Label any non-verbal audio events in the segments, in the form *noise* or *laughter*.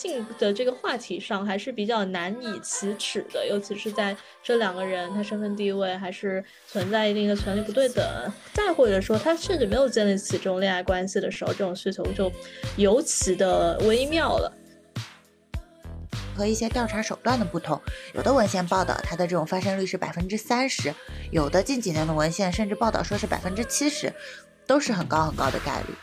性的这个话题上还是比较难以启齿的，尤其是在这两个人他身份地位还是存在一定的权利不对等，再或者说他甚至没有建立起这种恋爱关系的时候，这种需求就尤其的微妙了。和一些调查手段的不同，有的文献报道它的这种发生率是百分之三十，有的近几年的文献甚至报道说是百分之七十，都是很高很高的概率。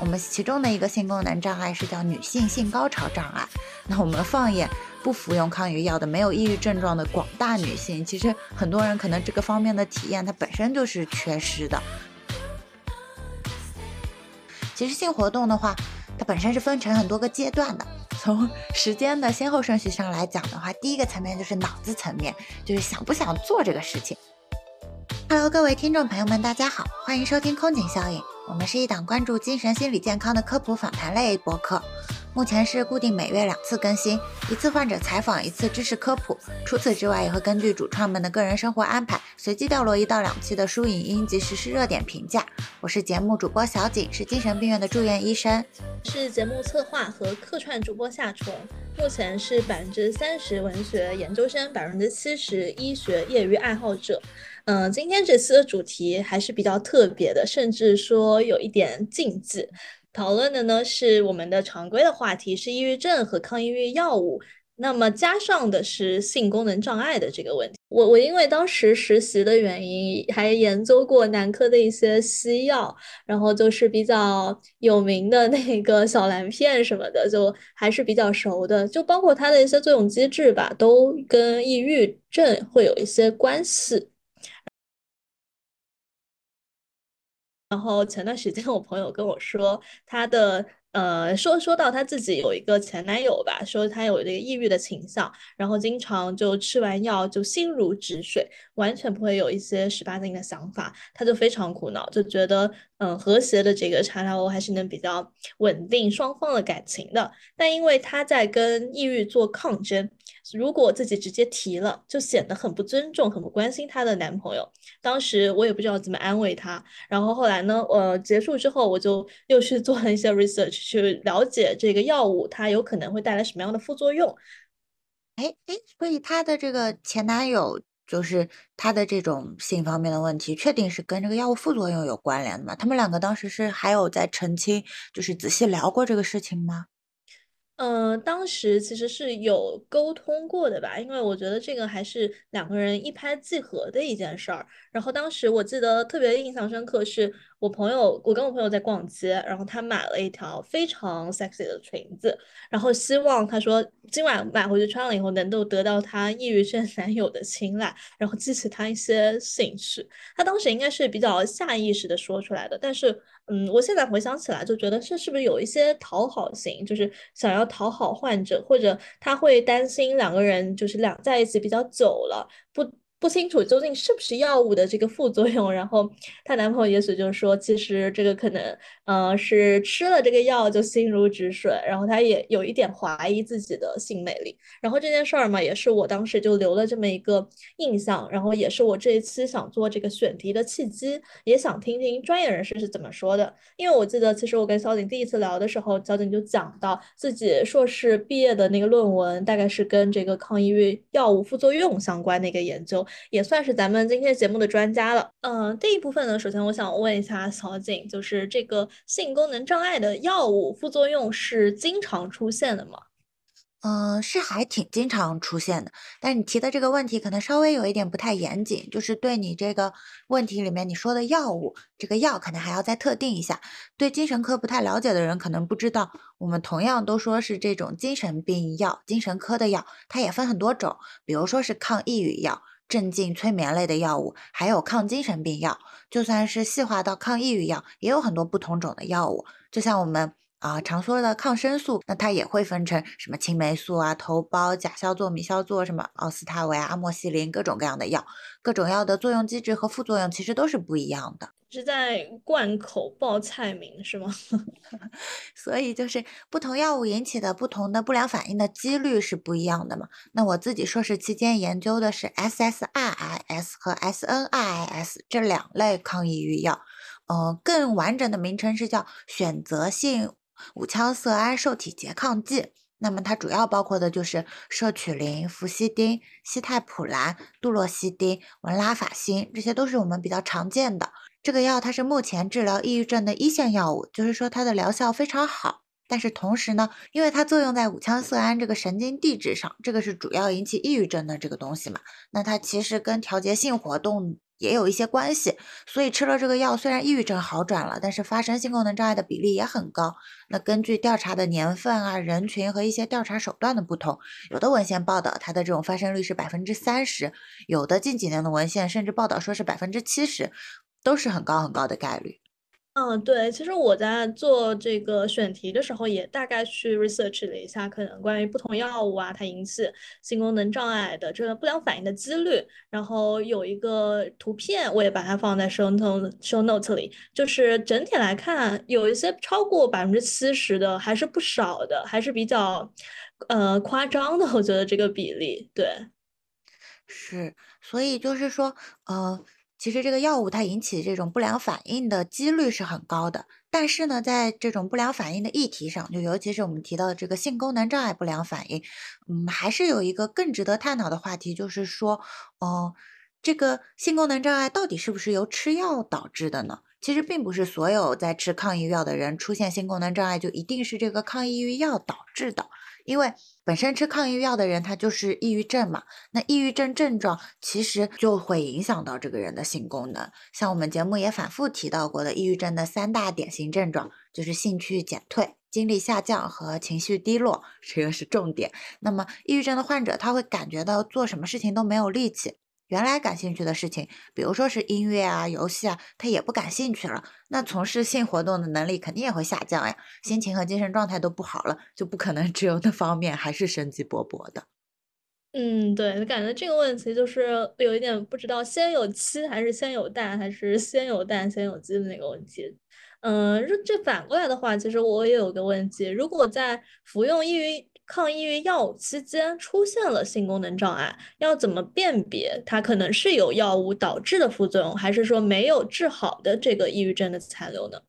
我们其中的一个性功能障碍是叫女性性高潮障碍。那我们放眼不服用抗抑郁药的、没有抑郁症状的广大女性，其实很多人可能这个方面的体验它本身就是缺失的。其实性活动的话，它本身是分成很多个阶段的。从时间的先后顺序上来讲的话，第一个层面就是脑子层面，就是想不想做这个事情。Hello，各位听众朋友们，大家好，欢迎收听空警效应。我们是一档关注精神心理健康的科普访谈类博客，目前是固定每月两次更新，一次患者采访，一次知识科普。除此之外，也会根据主创们的个人生活安排，随机掉落一到两期的书影音及实时热点评价。我是节目主播小景，是精神病院的住院医生，是节目策划和客串主播夏虫，目前是百分之三十文学研究生，百分之七十医学业余爱好者。嗯，今天这次的主题还是比较特别的，甚至说有一点禁忌。讨论的呢是我们的常规的话题，是抑郁症和抗抑郁药物。那么加上的是性功能障碍的这个问题。我我因为当时实习的原因，还研究过男科的一些西药，然后就是比较有名的那个小蓝片什么的，就还是比较熟的。就包括它的一些作用机制吧，都跟抑郁症会有一些关系。然后前段时间我朋友跟我说，他的呃说说到他自己有一个前男友吧，说他有这个抑郁的倾向，然后经常就吃完药就心如止水，完全不会有一些十八禁的想法，他就非常苦恼，就觉得嗯和谐的这个茶茶欧还是能比较稳定双方的感情的，但因为他在跟抑郁做抗争。如果自己直接提了，就显得很不尊重、很不关心她的男朋友。当时我也不知道怎么安慰她。然后后来呢，呃，结束之后，我就又去做了一些 research，去了解这个药物它有可能会带来什么样的副作用。哎哎，所以她的这个前男友，就是他的这种性方面的问题，确定是跟这个药物副作用有关联的吗？他们两个当时是还有在澄清，就是仔细聊过这个事情吗？嗯，当时其实是有沟通过的吧，因为我觉得这个还是两个人一拍即合的一件事儿。然后当时我记得特别印象深刻，是我朋友，我跟我朋友在逛街，然后他买了一条非常 sexy 的裙子，然后希望他说今晚买回去穿了以后能够得到他抑郁症男友的青睐，然后激起他一些兴趣。他当时应该是比较下意识的说出来的，但是嗯，我现在回想起来就觉得这是不是有一些讨好型，就是想要讨好患者，或者他会担心两个人就是两在一起比较久了不。不清楚究竟是不是药物的这个副作用，然后她男朋友也许就是说，其实这个可能，呃，是吃了这个药就心如止水，然后她也有一点怀疑自己的性魅力。然后这件事儿嘛，也是我当时就留了这么一个印象，然后也是我这一期想做这个选题的契机，也想听听专业人士是怎么说的。因为我记得，其实我跟小景第一次聊的时候，小景就讲到自己硕士毕业的那个论文，大概是跟这个抗抑郁药物副作用相关的一个研究。也算是咱们今天节目的专家了。嗯，第一部分呢，首先我想问一下小景，就是这个性功能障碍的药物副作用是经常出现的吗？嗯，是还挺经常出现的，但你提的这个问题可能稍微有一点不太严谨，就是对你这个问题里面你说的药物，这个药可能还要再特定一下。对精神科不太了解的人可能不知道，我们同样都说是这种精神病药、精神科的药，它也分很多种，比如说是抗抑郁药。镇静、催眠类的药物，还有抗精神病药，就算是细化到抗抑郁药，也有很多不同种的药物。就像我们啊常说的抗生素，那它也会分成什么青霉素啊、头孢、甲硝唑、米硝唑、什么奥司他韦啊、阿莫西林，各种各样的药，各种药的作用机制和副作用其实都是不一样的。是在贯口报菜名是吗？*laughs* 所以就是不同药物引起的不同的不良反应的几率是不一样的嘛。那我自己硕士期间研究的是 SSRIs 和 SNRIs 这两类抗抑郁药，呃，更完整的名称是叫选择性五羟色胺受体拮抗剂。那么它主要包括的就是舍曲林、氟西汀、西泰普兰、杜洛西汀、文拉法辛，这些都是我们比较常见的。这个药它是目前治疗抑郁症的一线药物，就是说它的疗效非常好。但是同时呢，因为它作用在五羟色胺这个神经递质上，这个是主要引起抑郁症的这个东西嘛，那它其实跟调节性活动。也有一些关系，所以吃了这个药，虽然抑郁症好转了，但是发生性功能障碍的比例也很高。那根据调查的年份啊、人群和一些调查手段的不同，有的文献报道它的这种发生率是百分之三十，有的近几年的文献甚至报道说是百分之七十，都是很高很高的概率。嗯，对，其实我在做这个选题的时候，也大概去 research 了一下，可能关于不同药物啊，它引起性功能障碍的这个不良反应的几率。然后有一个图片，我也把它放在 show note show note 里，就是整体来看，有一些超过百分之七十的，还是不少的，还是比较呃夸张的，我觉得这个比例，对，是，所以就是说，呃。其实这个药物它引起这种不良反应的几率是很高的，但是呢，在这种不良反应的议题上，就尤其是我们提到的这个性功能障碍不良反应，嗯，还是有一个更值得探讨的话题，就是说，哦，这个性功能障碍到底是不是由吃药导致的呢？其实并不是所有在吃抗抑郁药的人出现性功能障碍就一定是这个抗抑郁药导致的。因为本身吃抗抑郁药的人，他就是抑郁症嘛，那抑郁症症状其实就会影响到这个人的性功能。像我们节目也反复提到过的，抑郁症的三大典型症状就是兴趣减退、精力下降和情绪低落，这个是重点。那么抑郁症的患者，他会感觉到做什么事情都没有力气。原来感兴趣的事情，比如说是音乐啊、游戏啊，他也不感兴趣了。那从事性活动的能力肯定也会下降呀，心情和精神状态都不好了，就不可能 *laughs* 只有那方面还是生机勃勃的。嗯，对，感觉这个问题就是有一点不知道先有鸡还是先有蛋，还是先有蛋先有鸡的那个问题。嗯，这反过来的话，其实我也有个问题，如果在服用抑郁。抗抑郁药物期间出现了性功能障碍，要怎么辨别它可能是有药物导致的副作用，还是说没有治好的这个抑郁症的残留呢？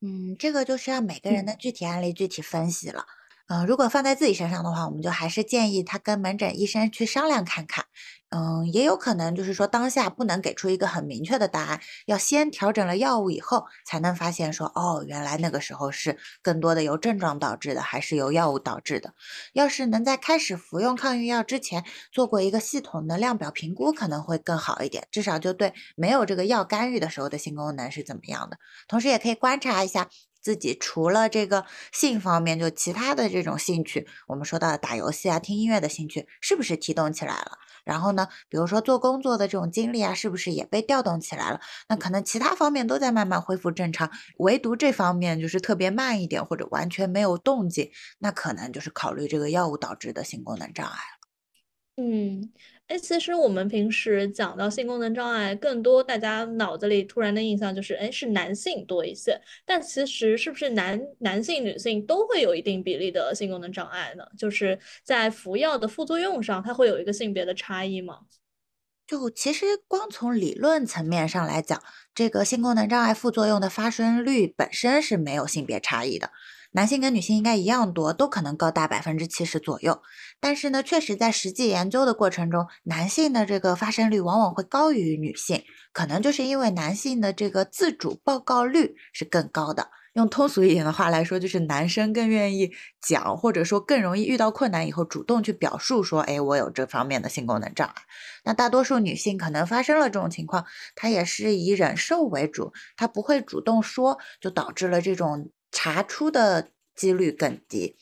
嗯，这个就是要每个人的具体案例具体分析了。嗯，如果放在自己身上的话，我们就还是建议他跟门诊医生去商量看看。嗯，也有可能就是说当下不能给出一个很明确的答案，要先调整了药物以后，才能发现说，哦，原来那个时候是更多的由症状导致的，还是由药物导致的。要是能在开始服用抗抑郁药之前做过一个系统的量表评估，可能会更好一点，至少就对没有这个药干预的时候的性功能是怎么样的。同时也可以观察一下。自己除了这个性方面，就其他的这种兴趣，我们说到打游戏啊、听音乐的兴趣，是不是提动起来了？然后呢，比如说做工作的这种精力啊，是不是也被调动起来了？那可能其他方面都在慢慢恢复正常，唯独这方面就是特别慢一点，或者完全没有动静，那可能就是考虑这个药物导致的性功能障碍了。嗯。哎，其实我们平时讲到性功能障碍，更多大家脑子里突然的印象就是，哎，是男性多一些。但其实是不是男男性、女性都会有一定比例的性功能障碍呢？就是在服药的副作用上，它会有一个性别的差异吗？就其实光从理论层面上来讲，这个性功能障碍副作用的发生率本身是没有性别差异的。男性跟女性应该一样多，都可能高达百分之七十左右。但是呢，确实在实际研究的过程中，男性的这个发生率往往会高于女性，可能就是因为男性的这个自主报告率是更高的。用通俗一点的话来说，就是男生更愿意讲，或者说更容易遇到困难以后主动去表述说，哎，我有这方面的性功能障碍。那大多数女性可能发生了这种情况，她也是以忍受为主，她不会主动说，就导致了这种。查出的几率更低。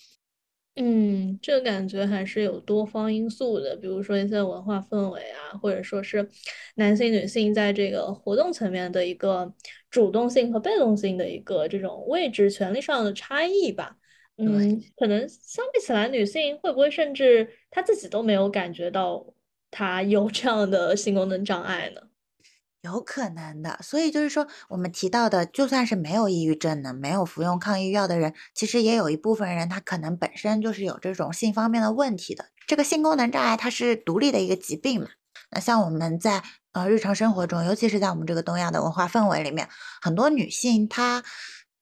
嗯，这个感觉还是有多方因素的，比如说一些文化氛围啊，或者说是男性、女性在这个活动层面的一个主动性和被动性的一个这种位置、权利上的差异吧。嗯，可能相比起来，女性会不会甚至她自己都没有感觉到她有这样的性功能障碍呢？有可能的，所以就是说，我们提到的，就算是没有抑郁症的、没有服用抗抑郁药的人，其实也有一部分人，他可能本身就是有这种性方面的问题的。这个性功能障碍，它是独立的一个疾病嘛。那像我们在呃日常生活中，尤其是在我们这个东亚的文化氛围里面，很多女性她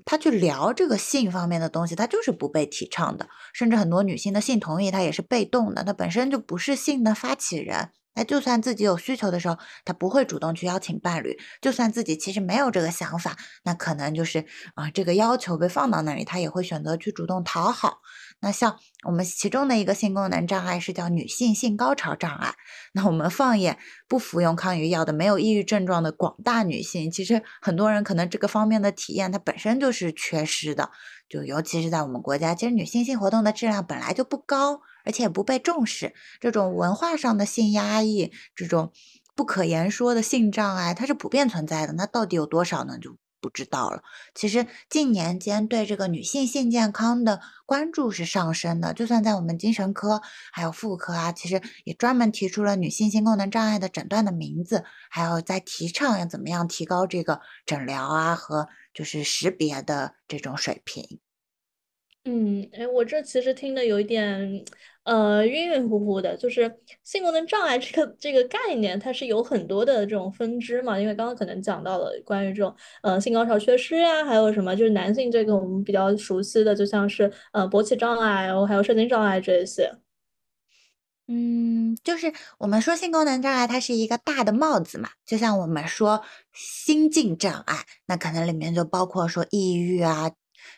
她去聊这个性方面的东西，她就是不被提倡的，甚至很多女性的性同意，她也是被动的，她本身就不是性的发起人。那就算自己有需求的时候，他不会主动去邀请伴侣；就算自己其实没有这个想法，那可能就是啊，这个要求被放到那里，他也会选择去主动讨好。那像我们其中的一个性功能障碍是叫女性性高潮障碍。那我们放眼不服用抗抑郁药的、没有抑郁症状的广大女性，其实很多人可能这个方面的体验它本身就是缺失的。就尤其是在我们国家，其实女性性活动的质量本来就不高，而且也不被重视。这种文化上的性压抑，这种不可言说的性障碍，它是普遍存在的。那到底有多少呢？就。不知道了。其实近年间对这个女性性健康的关注是上升的，就算在我们精神科还有妇科啊，其实也专门提出了女性性功能障碍的诊断的名字，还有在提倡要怎么样提高这个诊疗啊和就是识别的这种水平。嗯，哎，我这其实听的有一点，呃，晕晕乎乎的。就是性功能障碍这个这个概念，它是有很多的这种分支嘛。因为刚刚可能讲到了关于这种，呃，性高潮缺失呀，还有什么，就是男性这个我们比较熟悉的，就像是呃勃起障碍，然后还有射精障碍这一些。嗯，就是我们说性功能障碍，它是一个大的帽子嘛。就像我们说心境障碍，那可能里面就包括说抑郁啊。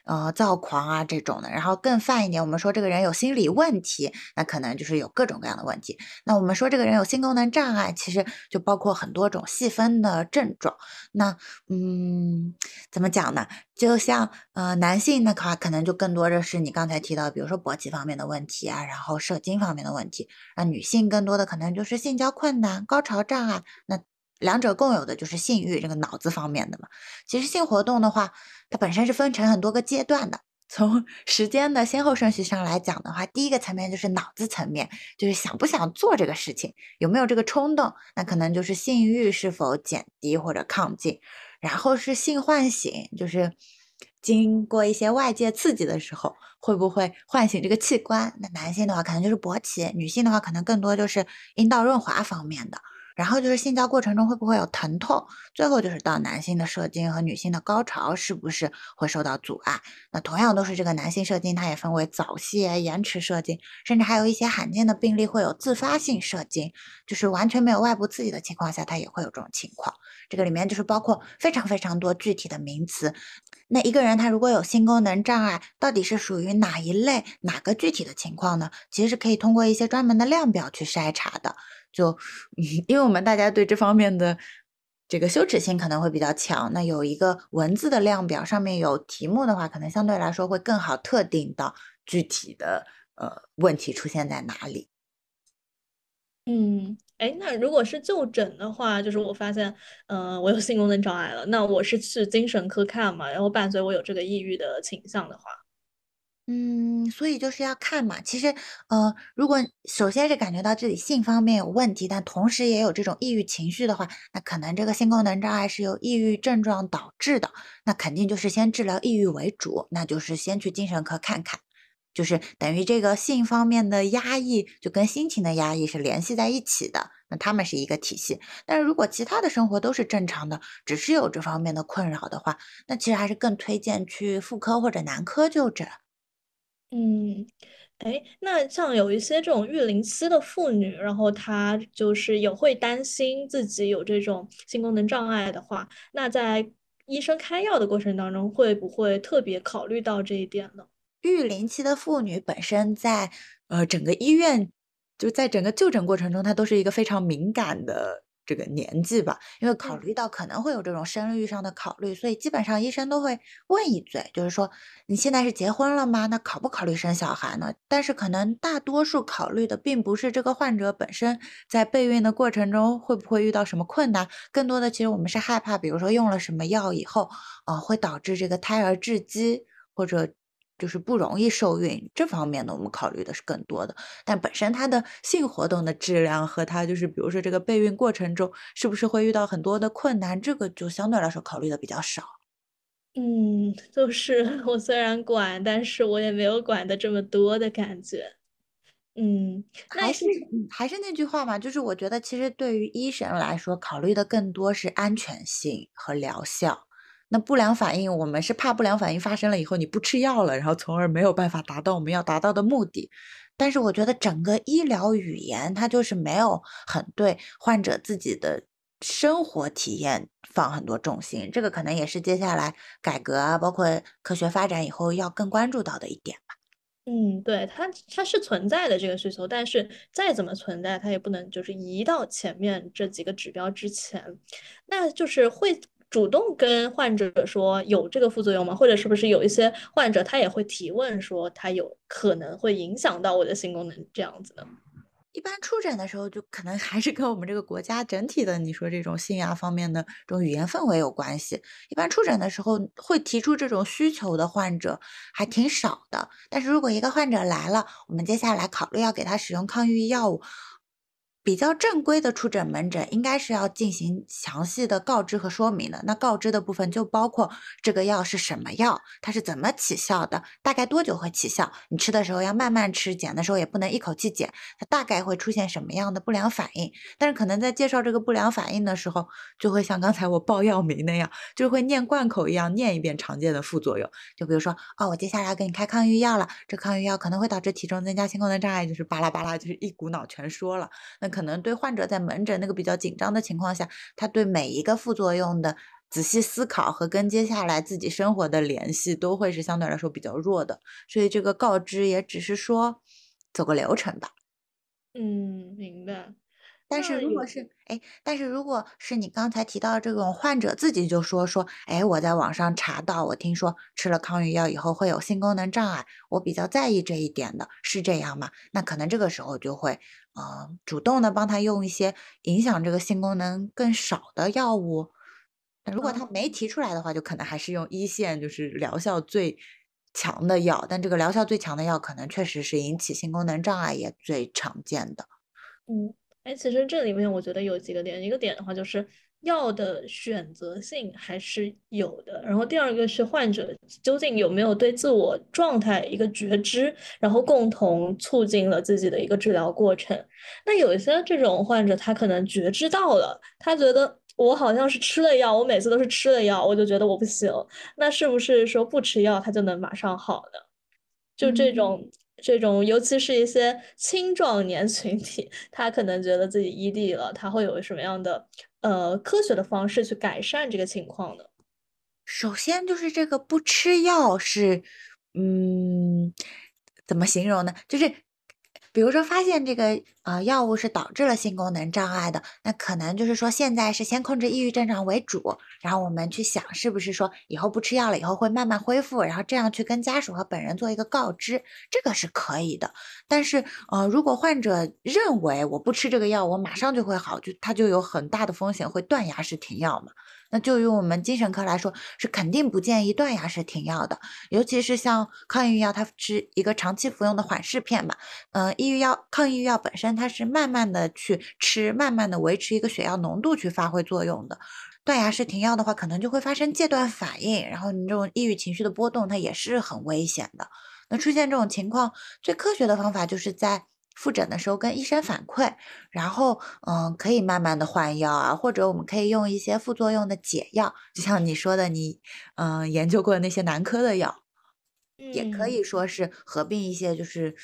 呃，躁狂啊这种的，然后更泛一点，我们说这个人有心理问题，那可能就是有各种各样的问题。那我们说这个人有性功能障碍，其实就包括很多种细分的症状。那嗯，怎么讲呢？就像呃，男性的话，可能就更多的是你刚才提到，比如说勃起方面的问题啊，然后射精方面的问题。那女性更多的可能就是性交困难、高潮障碍。那两者共有的就是性欲这个脑子方面的嘛。其实性活动的话，它本身是分成很多个阶段的。从时间的先后顺序上来讲的话，第一个层面就是脑子层面，就是想不想做这个事情，有没有这个冲动，那可能就是性欲是否减低或者亢进。然后是性唤醒，就是经过一些外界刺激的时候，会不会唤醒这个器官？那男性的话可能就是勃起，女性的话可能更多就是阴道润滑方面的。然后就是性交过程中会不会有疼痛，最后就是到男性的射精和女性的高潮是不是会受到阻碍？那同样都是这个男性射精，它也分为早泄、延迟射精，甚至还有一些罕见的病例会有自发性射精，就是完全没有外部刺激的情况下，它也会有这种情况。这个里面就是包括非常非常多具体的名词。那一个人他如果有性功能障碍，到底是属于哪一类、哪个具体的情况呢？其实是可以通过一些专门的量表去筛查的。就，因为我们大家对这方面的这个羞耻心可能会比较强，那有一个文字的量表，上面有题目的话，可能相对来说会更好特定到具体的呃问题出现在哪里。嗯，哎，那如果是就诊的话，就是我发现，嗯，我有性功能障碍了，那我是去精神科看嘛，然后伴随我有这个抑郁的倾向的话。嗯，所以就是要看嘛。其实，呃，如果首先是感觉到自己性方面有问题，但同时也有这种抑郁情绪的话，那可能这个性功能障碍是由抑郁症状导致的。那肯定就是先治疗抑郁为主，那就是先去精神科看看。就是等于这个性方面的压抑，就跟心情的压抑是联系在一起的。那他们是一个体系。但是如果其他的生活都是正常的，只是有这方面的困扰的话，那其实还是更推荐去妇科或者男科就诊。嗯，哎，那像有一些这种育龄期的妇女，然后她就是也会担心自己有这种性功能障碍的话，那在医生开药的过程当中，会不会特别考虑到这一点呢？育龄期的妇女本身在呃整个医院，就在整个就诊过程中，她都是一个非常敏感的。这个年纪吧，因为考虑到可能会有这种生育上的考虑，所以基本上医生都会问一嘴，就是说你现在是结婚了吗？那考不考虑生小孩呢？但是可能大多数考虑的并不是这个患者本身在备孕的过程中会不会遇到什么困难，更多的其实我们是害怕，比如说用了什么药以后，呃，会导致这个胎儿窒息或者。就是不容易受孕这方面呢，我们考虑的是更多的。但本身它的性活动的质量和它就是，比如说这个备孕过程中是不是会遇到很多的困难，这个就相对来说考虑的比较少。嗯，就是我虽然管，但是我也没有管的这么多的感觉。嗯，还是还是那句话嘛，就是我觉得其实对于医生来说，考虑的更多是安全性和疗效。那不良反应，我们是怕不良反应发生了以后你不吃药了，然后从而没有办法达到我们要达到的目的。但是我觉得整个医疗语言它就是没有很对患者自己的生活体验放很多重心，这个可能也是接下来改革啊，包括科学发展以后要更关注到的一点吧。嗯，对，它它是存在的这个需求，但是再怎么存在，它也不能就是移到前面这几个指标之前，那就是会主动跟患者说有这个副作用吗？或者是不是有一些患者他也会提问说他有可能会影响到我的性功能这样子呢？一般出诊的时候，就可能还是跟我们这个国家整体的，你说这种性啊方面的这种语言氛围有关系。一般出诊的时候会提出这种需求的患者还挺少的。但是如果一个患者来了，我们接下来考虑要给他使用抗抑郁药物。比较正规的出诊门诊应该是要进行详细的告知和说明的。那告知的部分就包括这个药是什么药，它是怎么起效的，大概多久会起效？你吃的时候要慢慢吃，减的时候也不能一口气减。它大概会出现什么样的不良反应？但是可能在介绍这个不良反应的时候，就会像刚才我报药名那样，就会念贯口一样念一遍常见的副作用。就比如说，哦，我接下来要给你开抗抑郁药了，这抗抑郁药可能会导致体重增加、性功能障碍，就是巴拉巴拉，就是一股脑全说了。那可能对患者在门诊那个比较紧张的情况下，他对每一个副作用的仔细思考和跟接下来自己生活的联系都会是相对来说比较弱的，所以这个告知也只是说走个流程吧。嗯，明白。但是如果是哎，但是如果是你刚才提到这种患者自己就说说，哎，我在网上查到，我听说吃了抗抑郁药以后会有性功能障碍，我比较在意这一点的，是这样吗？那可能这个时候就会，呃，主动的帮他用一些影响这个性功能更少的药物。那如果他没提出来的话，就可能还是用一线就是疗效最强的药，但这个疗效最强的药可能确实是引起性功能障碍也最常见的。嗯。哎，其实这里面我觉得有几个点，一个点的话就是药的选择性还是有的，然后第二个是患者究竟有没有对自我状态一个觉知，然后共同促进了自己的一个治疗过程。那有一些这种患者，他可能觉知到了，他觉得我好像是吃了药，我每次都是吃了药，我就觉得我不行。那是不是说不吃药他就能马上好呢？就这种。这种，尤其是一些青壮年群体，他可能觉得自己异地了，他会有什么样的呃科学的方式去改善这个情况的？首先就是这个不吃药是，嗯，怎么形容呢？就是。比如说，发现这个呃药物是导致了性功能障碍的，那可能就是说现在是先控制抑郁症状为主，然后我们去想是不是说以后不吃药了以后会慢慢恢复，然后这样去跟家属和本人做一个告知，这个是可以的。但是呃，如果患者认为我不吃这个药，我马上就会好，就他就有很大的风险会断崖式停药嘛。那就用我们精神科来说，是肯定不建议断崖式停药的，尤其是像抗抑郁药，它是一个长期服用的缓释片嘛。嗯，抑郁药、抗抑郁药本身它是慢慢的去吃，慢慢的维持一个血药浓度去发挥作用的。断崖式停药的话，可能就会发生戒断反应，然后你这种抑郁情绪的波动，它也是很危险的。那出现这种情况，最科学的方法就是在。复诊的时候跟医生反馈，然后嗯，可以慢慢的换药啊，或者我们可以用一些副作用的解药，就像你说的，你嗯研究过的那些男科的药，也可以说是合并一些，就是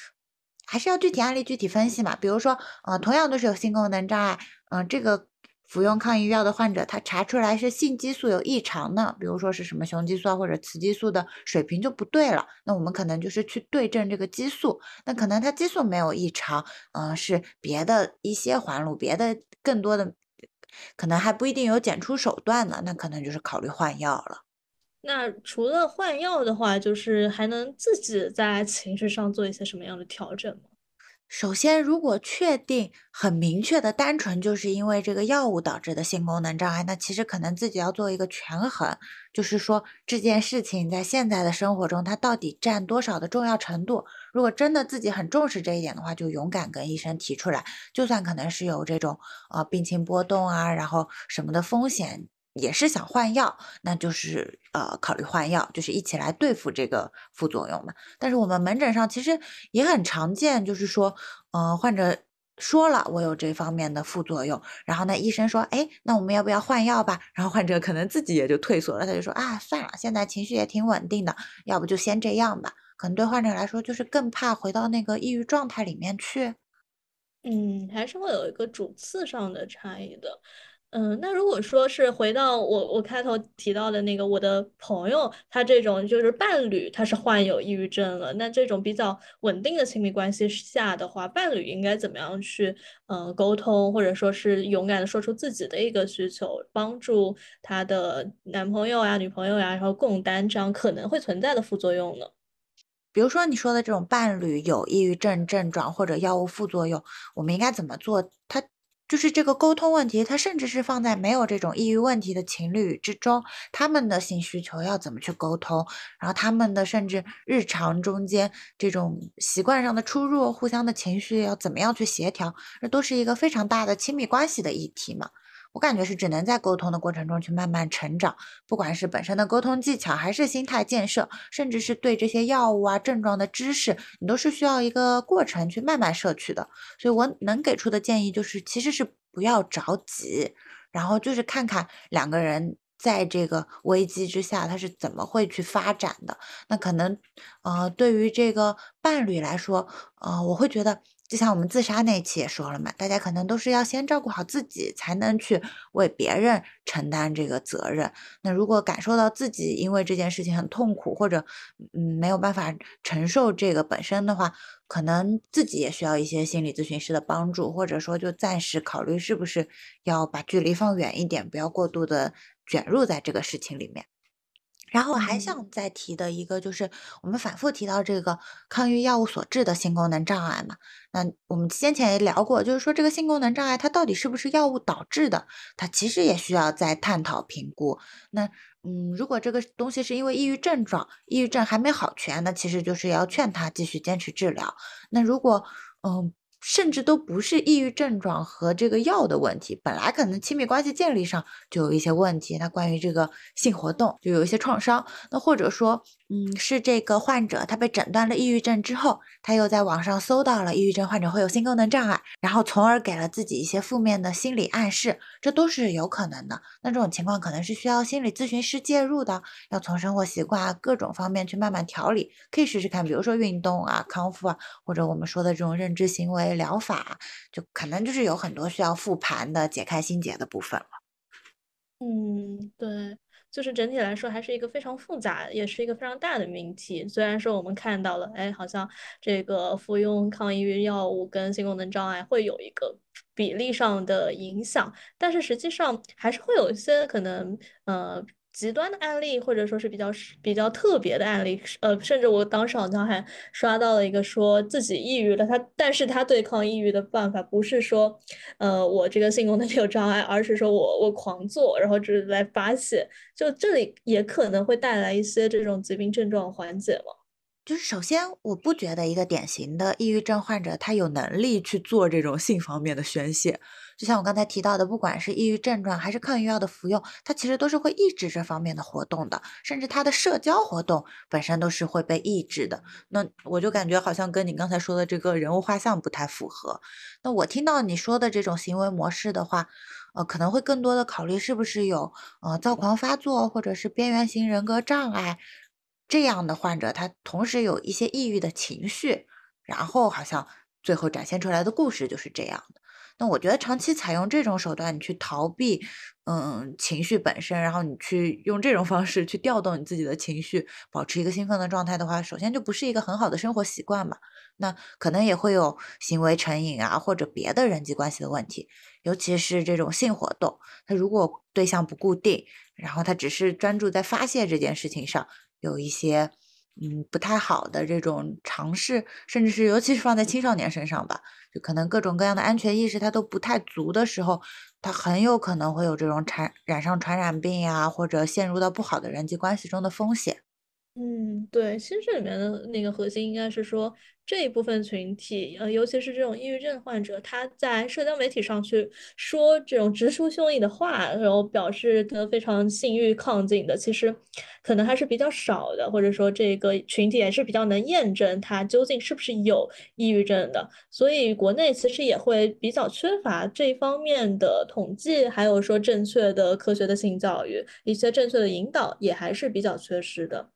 还是要具体案例具体分析嘛。比如说，呃，同样都是有性功能障碍，嗯，这个。服用抗抑郁药的患者，他查出来是性激素有异常呢，比如说是什么雄激素啊或者雌激素的水平就不对了，那我们可能就是去对症这个激素，那可能他激素没有异常，嗯，是别的一些环路，别的更多的，可能还不一定有检出手段呢，那可能就是考虑换药了。那除了换药的话，就是还能自己在情绪上做一些什么样的调整吗？首先，如果确定很明确的单纯就是因为这个药物导致的性功能障碍，那其实可能自己要做一个权衡，就是说这件事情在现在的生活中它到底占多少的重要程度。如果真的自己很重视这一点的话，就勇敢跟医生提出来，就算可能是有这种呃病情波动啊，然后什么的风险。也是想换药，那就是呃考虑换药，就是一起来对付这个副作用嘛。但是我们门诊上其实也很常见，就是说，呃，患者说了我有这方面的副作用，然后呢，医生说，哎，那我们要不要换药吧？然后患者可能自己也就退缩了，他就说啊，算了，现在情绪也挺稳定的，要不就先这样吧。可能对患者来说，就是更怕回到那个抑郁状态里面去。嗯，还是会有一个主次上的差异的。嗯，那如果说是回到我我开头提到的那个我的朋友，他这种就是伴侣，他是患有抑郁症了。那这种比较稳定的亲密关系下的话，伴侣应该怎么样去嗯沟通，或者说是勇敢的说出自己的一个需求，帮助他的男朋友呀、女朋友呀，然后共担这样可能会存在的副作用呢？比如说你说的这种伴侣有抑郁症症状或者药物副作用，我们应该怎么做？他就是这个沟通问题，它甚至是放在没有这种抑郁问题的情侣之中，他们的性需求要怎么去沟通？然后他们的甚至日常中间这种习惯上的出入，互相的情绪要怎么样去协调？那都是一个非常大的亲密关系的议题嘛。我感觉是只能在沟通的过程中去慢慢成长，不管是本身的沟通技巧，还是心态建设，甚至是对这些药物啊症状的知识，你都是需要一个过程去慢慢摄取的。所以我能给出的建议就是，其实是不要着急，然后就是看看两个人在这个危机之下他是怎么会去发展的。那可能，呃，对于这个伴侣来说，呃，我会觉得。就像我们自杀那一期也说了嘛，大家可能都是要先照顾好自己，才能去为别人承担这个责任。那如果感受到自己因为这件事情很痛苦，或者嗯没有办法承受这个本身的话，可能自己也需要一些心理咨询师的帮助，或者说就暂时考虑是不是要把距离放远一点，不要过度的卷入在这个事情里面。然后我还想再提的一个就是，我们反复提到这个抗抑郁药物所致的性功能障碍嘛。那我们先前也聊过，就是说这个性功能障碍它到底是不是药物导致的，它其实也需要再探讨评估。那嗯，如果这个东西是因为抑郁症状，抑郁症还没好全，那其实就是要劝他继续坚持治疗。那如果嗯。甚至都不是抑郁症状和这个药的问题，本来可能亲密关系建立上就有一些问题，那关于这个性活动就有一些创伤，那或者说。嗯，是这个患者，他被诊断了抑郁症之后，他又在网上搜到了抑郁症患者会有性功能障碍，然后从而给了自己一些负面的心理暗示，这都是有可能的。那这种情况可能是需要心理咨询师介入的，要从生活习惯啊各种方面去慢慢调理，可以试试看，比如说运动啊、康复啊，或者我们说的这种认知行为疗法，就可能就是有很多需要复盘的、解开心结的部分了。嗯，对。就是整体来说，还是一个非常复杂，也是一个非常大的命题。虽然说我们看到了，哎，好像这个服用抗抑郁药物跟性功能障碍会有一个比例上的影响，但是实际上还是会有一些可能，呃。极端的案例，或者说是比较比较特别的案例，呃，甚至我当时好像还刷到了一个说自己抑郁了，他但是他对抗抑郁的办法不是说，呃，我这个性功能有障碍，而是说我我狂做，然后就是来发泄，就这里也可能会带来一些这种疾病症状缓解嘛。就是首先，我不觉得一个典型的抑郁症患者他有能力去做这种性方面的宣泄。就像我刚才提到的，不管是抑郁症状还是抗抑郁药的服用，它其实都是会抑制这方面的活动的，甚至他的社交活动本身都是会被抑制的。那我就感觉好像跟你刚才说的这个人物画像不太符合。那我听到你说的这种行为模式的话，呃，可能会更多的考虑是不是有呃躁狂发作或者是边缘型人格障碍。这样的患者，他同时有一些抑郁的情绪，然后好像最后展现出来的故事就是这样的。那我觉得长期采用这种手段，你去逃避，嗯，情绪本身，然后你去用这种方式去调动你自己的情绪，保持一个兴奋的状态的话，首先就不是一个很好的生活习惯嘛。那可能也会有行为成瘾啊，或者别的人际关系的问题，尤其是这种性活动，他如果对象不固定，然后他只是专注在发泄这件事情上。有一些嗯不太好的这种尝试，甚至是尤其是放在青少年身上吧，就可能各种各样的安全意识它都不太足的时候，他很有可能会有这种产染上传染病呀，或者陷入到不好的人际关系中的风险。嗯，对，其实这里面的那个核心应该是说这一部分群体，呃，尤其是这种抑郁症患者，他在社交媒体上去说这种直抒胸臆的话，然后表示的非常性欲亢进的，其实可能还是比较少的，或者说这个群体也是比较能验证他究竟是不是有抑郁症的，所以国内其实也会比较缺乏这方面的统计，还有说正确的科学的性教育，一些正确的引导也还是比较缺失的。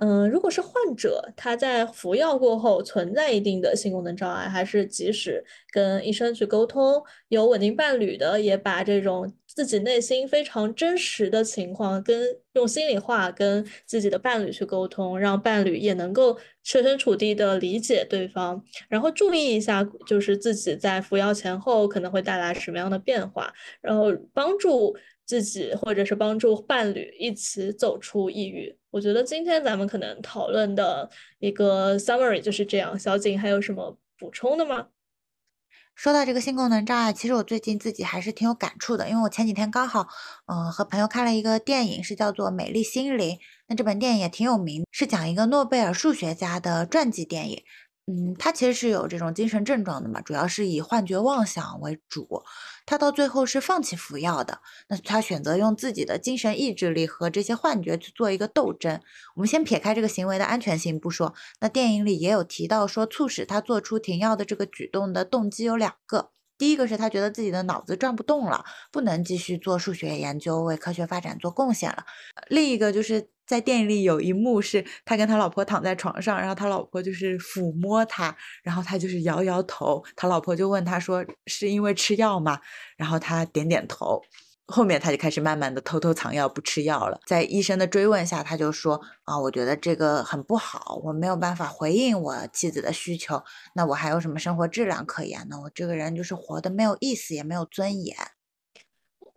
嗯，如果是患者，他在服药过后存在一定的性功能障碍，还是及时跟医生去沟通。有稳定伴侣的，也把这种自己内心非常真实的情况，跟用心里话跟自己的伴侣去沟通，让伴侣也能够设身处地的理解对方，然后注意一下，就是自己在服药前后可能会带来什么样的变化，然后帮助。自己或者是帮助伴侣一起走出抑郁，我觉得今天咱们可能讨论的一个 summary 就是这样。小景还有什么补充的吗？说到这个性功能障碍，其实我最近自己还是挺有感触的，因为我前几天刚好，嗯，和朋友看了一个电影，是叫做《美丽心灵》。那这本电影也挺有名，是讲一个诺贝尔数学家的传记电影。嗯，他其实是有这种精神症状的嘛，主要是以幻觉妄想为主。他到最后是放弃服药的，那他选择用自己的精神意志力和这些幻觉去做一个斗争。我们先撇开这个行为的安全性不说，那电影里也有提到说，促使他做出停药的这个举动的动机有两个。第一个是他觉得自己的脑子转不动了，不能继续做数学研究，为科学发展做贡献了。另一个就是在电影里有一幕是他跟他老婆躺在床上，然后他老婆就是抚摸他，然后他就是摇摇头，他老婆就问他说是因为吃药吗？然后他点点头。后面他就开始慢慢的偷偷藏药不吃药了，在医生的追问下，他就说啊，我觉得这个很不好，我没有办法回应我妻子的需求，那我还有什么生活质量可言呢？我这个人就是活得没有意思，也没有尊严。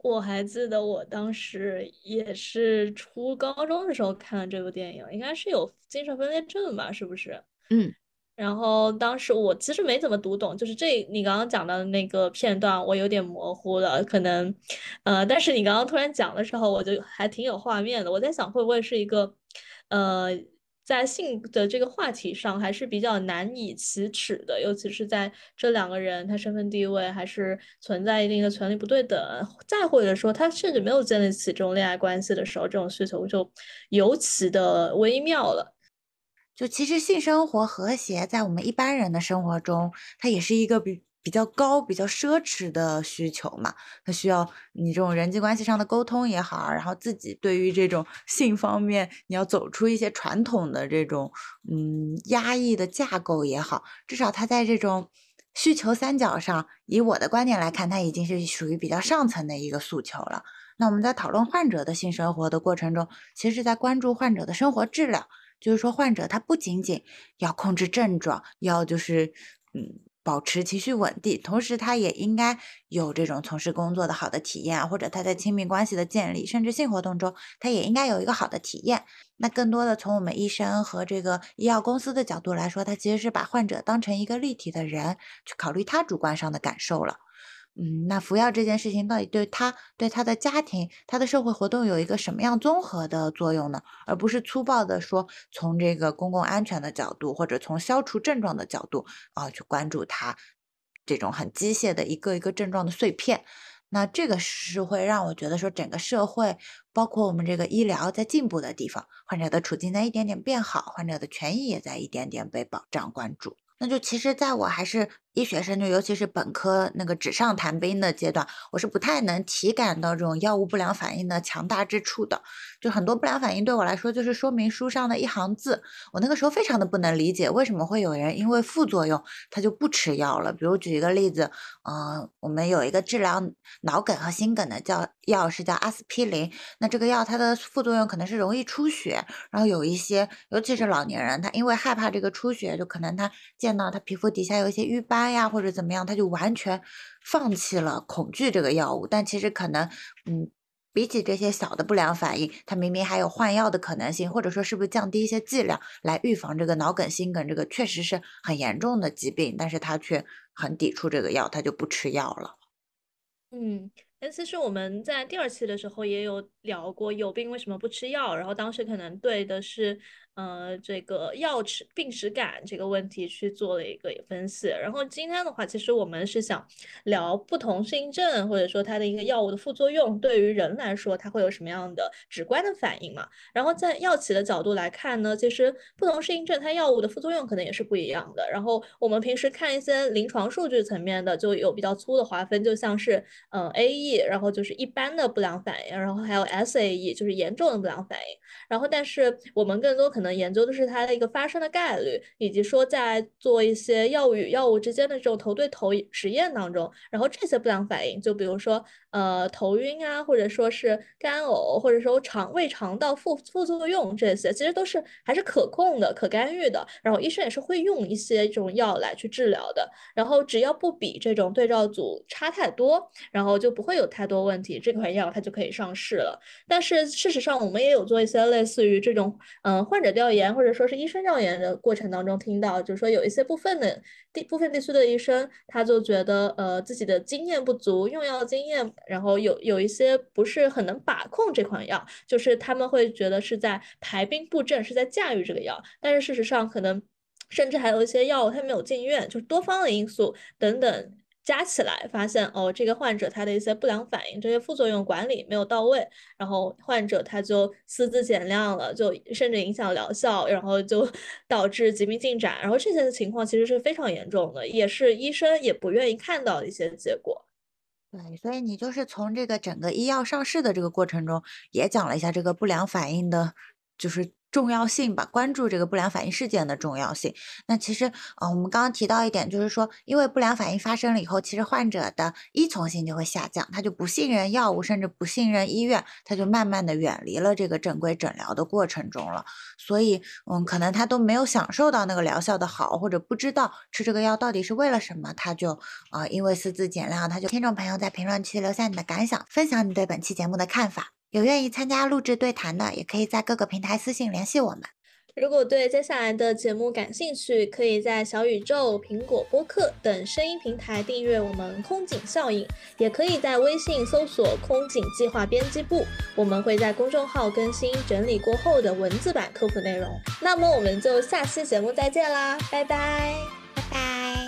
我还记得我当时也是初高中的时候看了这部电影，应该是有精神分裂症吧？是不是？嗯。然后当时我其实没怎么读懂，就是这你刚刚讲的那个片段，我有点模糊了，可能，呃，但是你刚刚突然讲的时候，我就还挺有画面的。我在想，会不会是一个，呃，在性的这个话题上还是比较难以启齿的，尤其是在这两个人他身份地位还是存在一定的权利不对等，再或者说他甚至没有建立起这种恋爱关系的时候，这种需求就尤其的微妙了。就其实性生活和谐，在我们一般人的生活中，它也是一个比比较高、比较奢侈的需求嘛。它需要你这种人际关系上的沟通也好，然后自己对于这种性方面，你要走出一些传统的这种嗯压抑的架构也好，至少它在这种需求三角上，以我的观点来看，它已经是属于比较上层的一个诉求了。那我们在讨论患者的性生活的过程中，其实是在关注患者的生活质量。就是说，患者他不仅仅要控制症状，要就是嗯保持情绪稳定，同时他也应该有这种从事工作的好的体验，或者他在亲密关系的建立，甚至性活动中，他也应该有一个好的体验。那更多的从我们医生和这个医药公司的角度来说，他其实是把患者当成一个立体的人去考虑他主观上的感受了。嗯，那服药这件事情到底对他、对他的家庭、他的社会活动有一个什么样综合的作用呢？而不是粗暴的说从这个公共安全的角度，或者从消除症状的角度啊去关注他这种很机械的一个一个症状的碎片。那这个是会让我觉得说整个社会，包括我们这个医疗在进步的地方，患者的处境在一点点变好，患者的权益也在一点点被保障关注。那就其实，在我还是。医学生就尤其是本科那个纸上谈兵的阶段，我是不太能体感到这种药物不良反应的强大之处的。就很多不良反应对我来说就是说明书上的一行字。我那个时候非常的不能理解，为什么会有人因为副作用他就不吃药了。比如举一个例子，嗯，我们有一个治疗脑梗和心梗的叫药是叫阿司匹林，那这个药它的副作用可能是容易出血，然后有一些尤其是老年人，他因为害怕这个出血，就可能他见到他皮肤底下有一些瘀斑。呀，或者怎么样，他就完全放弃了恐惧这个药物。但其实可能，嗯，比起这些小的不良反应，他明明还有换药的可能性，或者说是不是降低一些剂量来预防这个脑梗、心梗，这个确实是很严重的疾病，但是他却很抵触这个药，他就不吃药了。嗯。那，其实我们在第二期的时候也有聊过，有病为什么不吃药？然后当时可能对的是。呃，这个药吃病耻感这个问题去做了一个分析，然后今天的话，其实我们是想聊不同适应症或者说它的一个药物的副作用，对于人来说它会有什么样的直观的反应嘛？然后在药企的角度来看呢，其实不同适应症它药物的副作用可能也是不一样的。然后我们平时看一些临床数据层面的，就有比较粗的划分，就像是嗯 AE，然后就是一般的不良反应，然后还有 SAE，就是严重的不良反应。然后但是我们更多可能。可能研究的是它的一个发生的概率，以及说在做一些药物与药物之间的这种头对头实验当中，然后这些不良反应，就比如说呃头晕啊，或者说是干呕，或者说肠胃肠道副副作用这些，其实都是还是可控的、可干预的。然后医生也是会用一些这种药来去治疗的。然后只要不比这种对照组差太多，然后就不会有太多问题，这款药它就可以上市了。但是事实上，我们也有做一些类似于这种嗯患者。调研或者说是医生调研的过程当中，听到就是说有一些部分的地部分地区的医生，他就觉得呃自己的经验不足，用药经验，然后有有一些不是很能把控这款药，就是他们会觉得是在排兵布阵，是在驾驭这个药，但是事实上可能甚至还有一些药物它没有进院，就是多方的因素等等。加起来发现哦，这个患者他的一些不良反应，这些副作用管理没有到位，然后患者他就私自减量了，就甚至影响疗效，然后就 *laughs* 导致疾病进展，然后这些情况其实是非常严重的，也是医生也不愿意看到的一些结果。对，所以你就是从这个整个医药上市的这个过程中，也讲了一下这个不良反应的，就是。重要性吧，关注这个不良反应事件的重要性。那其实，嗯，我们刚刚提到一点，就是说，因为不良反应发生了以后，其实患者的依从性就会下降，他就不信任药物，甚至不信任医院，他就慢慢的远离了这个正规诊疗的过程中了。所以，嗯，可能他都没有享受到那个疗效的好，或者不知道吃这个药到底是为了什么，他就，啊，因为私自减量，他就。听众朋友在评论区留下你的感想，分享你对本期节目的看法。有愿意参加录制对谈的，也可以在各个平台私信联系我们。如果对接下来的节目感兴趣，可以在小宇宙、苹果播客等声音平台订阅我们空警效应，也可以在微信搜索“空警计划编辑部”，我们会在公众号更新整理过后的文字版科普内容。那么我们就下期节目再见啦，拜拜，拜拜。